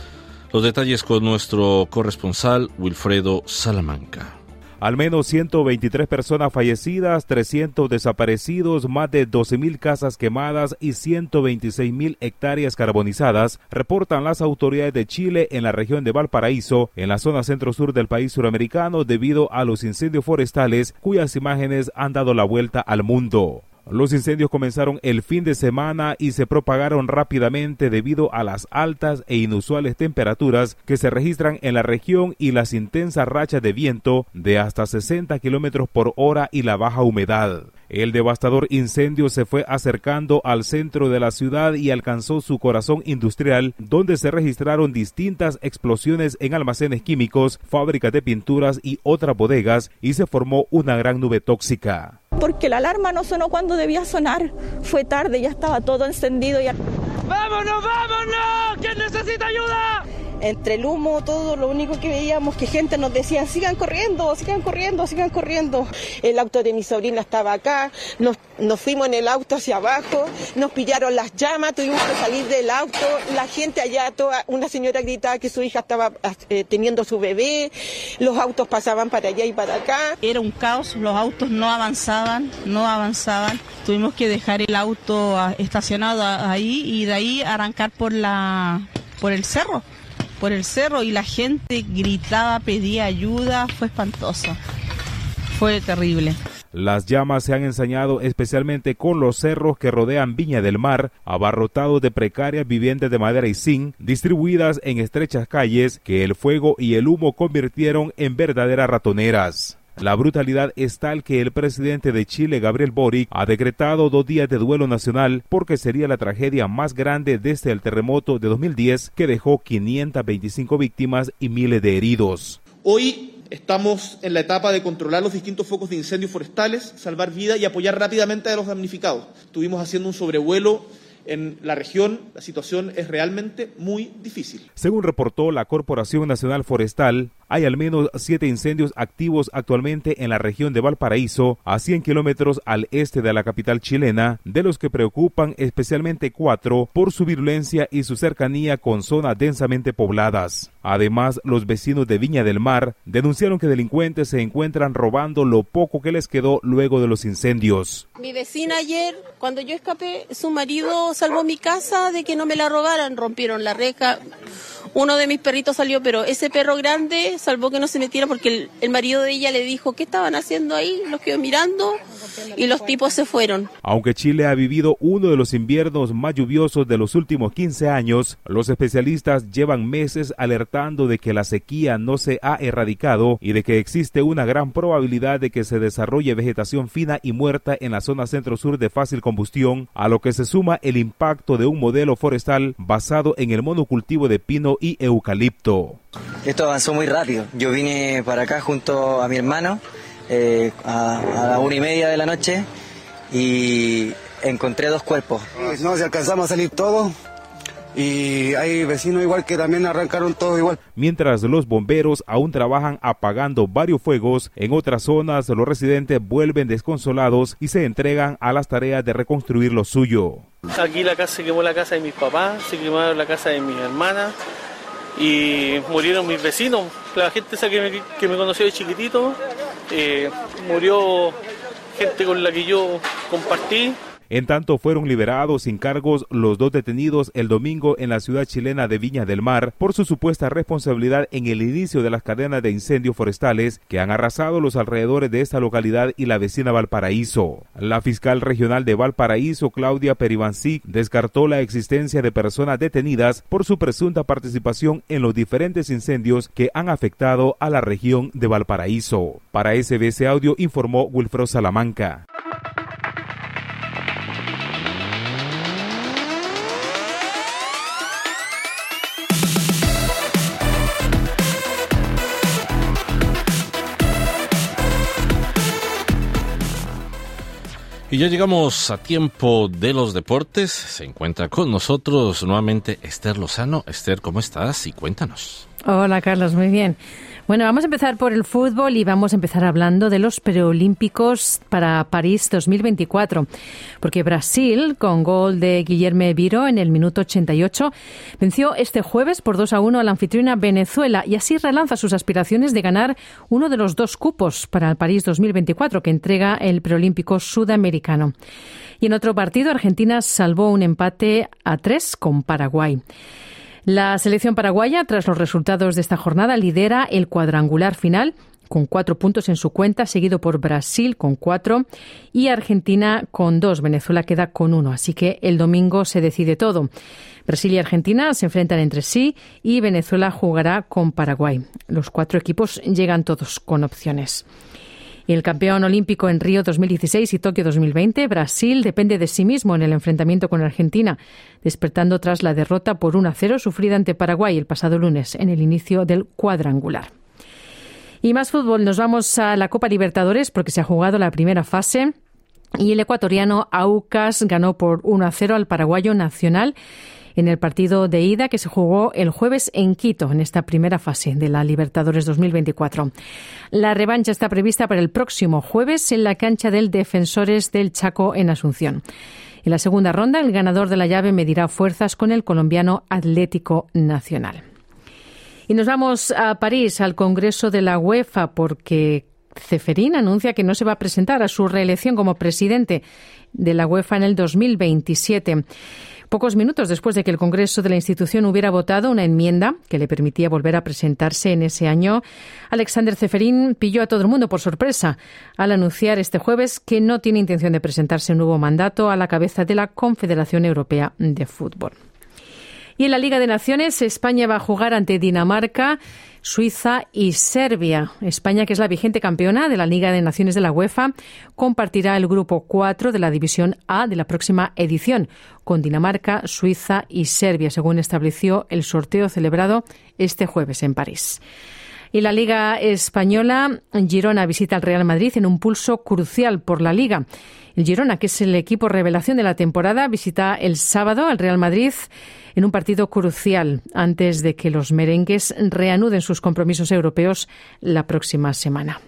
Speaker 4: Los detalles con nuestro corresponsal Wilfredo Salamanca.
Speaker 11: Al menos 123 personas fallecidas, 300 desaparecidos, más de 12.000 casas quemadas y 126.000 hectáreas carbonizadas, reportan las autoridades de Chile en la región de Valparaíso, en la zona centro-sur del país suramericano, debido a los incendios forestales cuyas imágenes han dado la vuelta al mundo. Los incendios comenzaron el fin de semana y se propagaron rápidamente debido a las altas e inusuales temperaturas que se registran en la región y las intensas rachas de viento de hasta 60 kilómetros por hora y la baja humedad. El devastador incendio se fue acercando al centro de la ciudad y alcanzó su corazón industrial, donde se registraron distintas explosiones en almacenes químicos, fábricas de pinturas y otras bodegas, y se formó una gran nube tóxica.
Speaker 12: Porque la alarma no sonó cuando debía sonar. Fue tarde, ya estaba todo encendido. Ya...
Speaker 13: ¡Vámonos, vámonos! ¿Quién necesita ayuda?
Speaker 12: Entre el humo, todo lo único que veíamos que gente nos decía, sigan corriendo, sigan corriendo, sigan corriendo. El auto de mi sobrina estaba acá, nos, nos fuimos en el auto hacia abajo, nos pillaron las llamas, tuvimos que salir del auto, la gente allá, toda, una señora gritaba que su hija estaba eh, teniendo su bebé, los autos pasaban para allá y para acá.
Speaker 14: Era un caos, los autos no avanzaban, no avanzaban. Tuvimos que dejar el auto estacionado ahí y de ahí arrancar por la por el cerro por el cerro y la gente gritaba, pedía ayuda, fue espantoso, fue terrible.
Speaker 11: Las llamas se han ensañado especialmente con los cerros que rodean Viña del Mar, abarrotados de precarias viviendas de madera y zinc, distribuidas en estrechas calles que el fuego y el humo convirtieron en verdaderas ratoneras. La brutalidad es tal que el presidente de Chile, Gabriel Boric, ha decretado dos días de duelo nacional porque sería la tragedia más grande desde el terremoto de 2010 que dejó 525 víctimas y miles de heridos.
Speaker 15: Hoy Estamos en la etapa de controlar los distintos focos de incendios forestales, salvar vida y apoyar rápidamente a los damnificados. Estuvimos haciendo un sobrevuelo en la región la situación es realmente muy difícil.
Speaker 11: Según reportó la Corporación Nacional Forestal, hay al menos siete incendios activos actualmente en la región de Valparaíso, a 100 kilómetros al este de la capital chilena, de los que preocupan especialmente cuatro por su virulencia y su cercanía con zonas densamente pobladas. Además, los vecinos de Viña del Mar denunciaron que delincuentes se encuentran robando lo poco que les quedó luego de los incendios.
Speaker 16: Mi vecina ayer, cuando yo escapé, su marido salvó mi casa de que no me la robaran, rompieron la reja uno de mis perritos salió, pero ese perro grande salvó que no se metiera porque el, marido de ella le dijo, ¿qué estaban haciendo ahí? Los quedó mirando y los tipos se fueron.
Speaker 11: Aunque Chile ha vivido uno de los inviernos más lluviosos de los últimos 15 años, los especialistas llevan meses alertando de que la sequía no se ha erradicado y de que existe una gran probabilidad de que se desarrolle vegetación fina y muerta en la zona centro-sur de fácil combustión, a lo que se suma el impacto de un modelo forestal basado en el monocultivo de pino y eucalipto.
Speaker 17: Esto avanzó muy rápido. Yo vine para acá junto a mi hermano eh, a, a la una y media de la noche y encontré dos cuerpos.
Speaker 18: No, si alcanzamos a salir todos, y hay vecinos igual que también arrancaron todo igual.
Speaker 11: Mientras los bomberos aún trabajan apagando varios fuegos, en otras zonas los residentes vuelven desconsolados y se entregan a las tareas de reconstruir lo suyo.
Speaker 19: Aquí la casa se quemó la casa de mis papás, se quemó la casa de mis hermanas y murieron mis vecinos. La gente esa que me, que me conoció de chiquitito, eh, murió gente con la que yo compartí.
Speaker 11: En tanto, fueron liberados sin cargos los dos detenidos el domingo en la ciudad chilena de Viña del Mar por su supuesta responsabilidad en el inicio de las cadenas de incendios forestales que han arrasado los alrededores de esta localidad y la vecina Valparaíso. La fiscal regional de Valparaíso, Claudia Peribancic, descartó la existencia de personas detenidas por su presunta participación en los diferentes incendios que han afectado a la región de Valparaíso. Para SBS Audio informó Wilfredo Salamanca.
Speaker 4: Y ya llegamos a tiempo de los deportes. Se encuentra con nosotros nuevamente Esther Lozano. Esther, ¿cómo estás? Y cuéntanos.
Speaker 5: Hola, Carlos, muy bien. Bueno, vamos a empezar por el fútbol y vamos a empezar hablando de los preolímpicos para París 2024, porque Brasil, con gol de Guillermo Viro en el minuto 88, venció este jueves por 2 a 1 a la anfitriona Venezuela y así relanza sus aspiraciones de ganar uno de los dos cupos para el París 2024 que entrega el preolímpico sudamericano. Y en otro partido, Argentina salvó un empate a tres con Paraguay. La selección paraguaya, tras los resultados de esta jornada, lidera el cuadrangular final con cuatro puntos en su cuenta, seguido por Brasil con cuatro y Argentina con dos. Venezuela queda con uno, así que el domingo se decide todo. Brasil y Argentina se enfrentan entre sí y Venezuela jugará con Paraguay. Los cuatro equipos llegan todos con opciones. Y el campeón olímpico en Río 2016 y Tokio 2020, Brasil, depende de sí mismo en el enfrentamiento con Argentina, despertando tras la derrota por 1 a 0 sufrida ante Paraguay el pasado lunes en el inicio del cuadrangular. Y más fútbol, nos vamos a la Copa Libertadores porque se ha jugado la primera fase. Y el ecuatoriano Aucas ganó por 1 a 0 al paraguayo Nacional en el partido de ida que se jugó el jueves en Quito, en esta primera fase de la Libertadores 2024. La revancha está prevista para el próximo jueves en la cancha del Defensores del Chaco en Asunción. En la segunda ronda, el ganador de la llave medirá fuerzas con el colombiano Atlético Nacional. Y nos vamos a París, al Congreso de la UEFA, porque Ceferín anuncia que no se va a presentar a su reelección como presidente de la UEFA en el 2027. Pocos minutos después de que el Congreso de la institución hubiera votado una enmienda que le permitía volver a presentarse en ese año, Alexander Zeferín pilló a todo el mundo por sorpresa al anunciar este jueves que no tiene intención de presentarse un nuevo mandato a la cabeza de la Confederación Europea de Fútbol. Y en la Liga de Naciones, España va a jugar ante Dinamarca, Suiza y Serbia. España, que es la vigente campeona de la Liga de Naciones de la UEFA, compartirá el grupo 4 de la División A de la próxima edición, con Dinamarca, Suiza y Serbia, según estableció el sorteo celebrado este jueves en París. Y la Liga Española, Girona visita al Real Madrid en un pulso crucial por la Liga. El Girona, que es el equipo revelación de la temporada, visita el sábado al Real Madrid en un partido crucial antes de que los merengues reanuden sus compromisos europeos la próxima semana.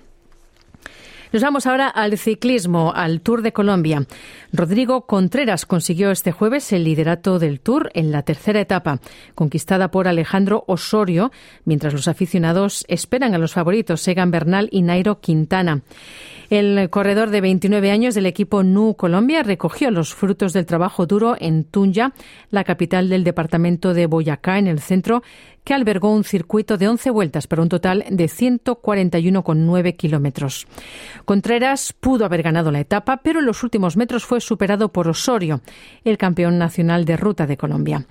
Speaker 5: Nos vamos ahora al ciclismo, al Tour de Colombia. Rodrigo Contreras consiguió este jueves el liderato del Tour en la tercera etapa, conquistada por Alejandro Osorio, mientras los aficionados esperan a los favoritos Egan Bernal y Nairo Quintana. El corredor de 29 años del equipo NU Colombia recogió los frutos del trabajo duro en Tunja, la capital del departamento de Boyacá, en el centro, que albergó un circuito de 11 vueltas para un total de 141,9 kilómetros. Contreras pudo haber ganado la etapa, pero en los últimos metros fue superado por Osorio, el campeón nacional de ruta de Colombia.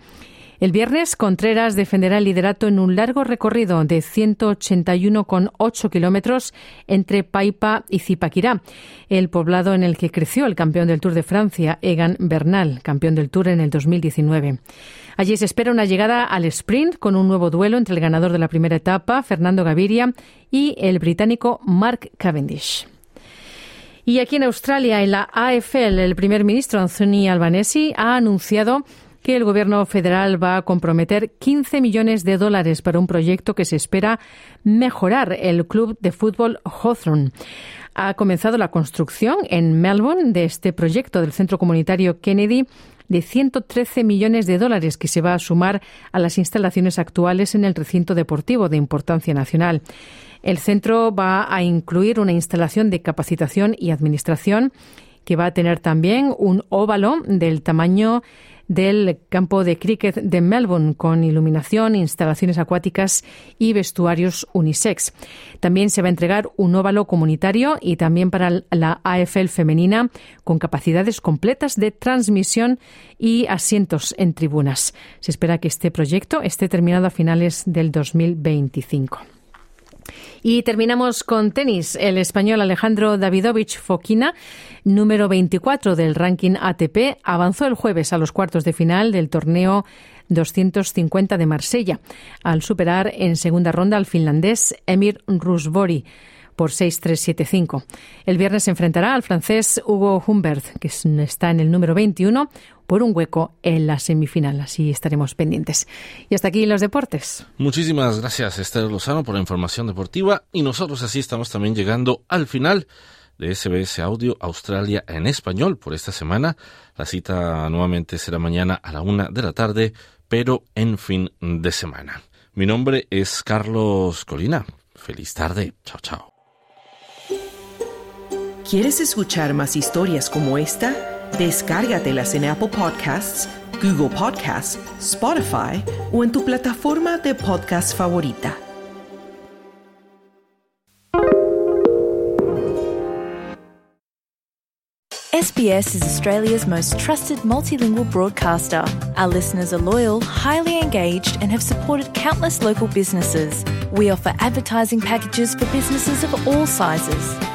Speaker 5: El viernes, Contreras defenderá el liderato en un largo recorrido de 181,8 kilómetros entre Paipa y Zipaquirá, el poblado en el que creció el campeón del Tour de Francia, Egan Bernal, campeón del Tour en el 2019. Allí se espera una llegada al sprint con un nuevo duelo entre el ganador de la primera etapa, Fernando Gaviria, y el británico Mark Cavendish. Y aquí en Australia, en la AFL, el primer ministro Anthony Albanese ha anunciado que el gobierno federal va a comprometer 15 millones de dólares para un proyecto que se espera mejorar el club de fútbol Hawthorne. Ha comenzado la construcción en Melbourne de este proyecto del Centro Comunitario Kennedy de 113 millones de dólares que se va a sumar a las instalaciones actuales en el recinto deportivo de importancia nacional. El centro va a incluir una instalación de capacitación y administración que va a tener también un óvalo del tamaño del campo de cricket de Melbourne con iluminación, instalaciones acuáticas y vestuarios unisex. También se va a entregar un óvalo comunitario y también para la AFL femenina con capacidades completas de transmisión y asientos en tribunas. Se espera que este proyecto esté terminado a finales del 2025. Y terminamos con tenis. El español Alejandro Davidovich Fokina, número 24 del ranking ATP, avanzó el jueves a los cuartos de final del torneo 250 de Marsella, al superar en segunda ronda al finlandés Emir Rusbori por 6-3-7-5. El viernes se enfrentará al francés Hugo Humbert, que está en el número 21, por un hueco en la semifinal. Así estaremos pendientes. Y hasta aquí los deportes.
Speaker 4: Muchísimas gracias, Esther Lozano, por la información deportiva. Y nosotros así estamos también llegando al final de SBS Audio Australia en español por esta semana. La cita nuevamente será mañana a la una de la tarde, pero en fin de semana. Mi nombre es Carlos Colina. Feliz tarde. Chao, chao.
Speaker 2: ¿Quieres escuchar más historias como esta? Descárgatelas en Apple Podcasts, Google Podcasts, Spotify o en tu plataforma de podcast favorita.
Speaker 20: SBS is Australia's most trusted multilingual broadcaster. Our listeners are loyal, highly engaged, and have supported countless local businesses. We offer advertising packages for businesses of all sizes.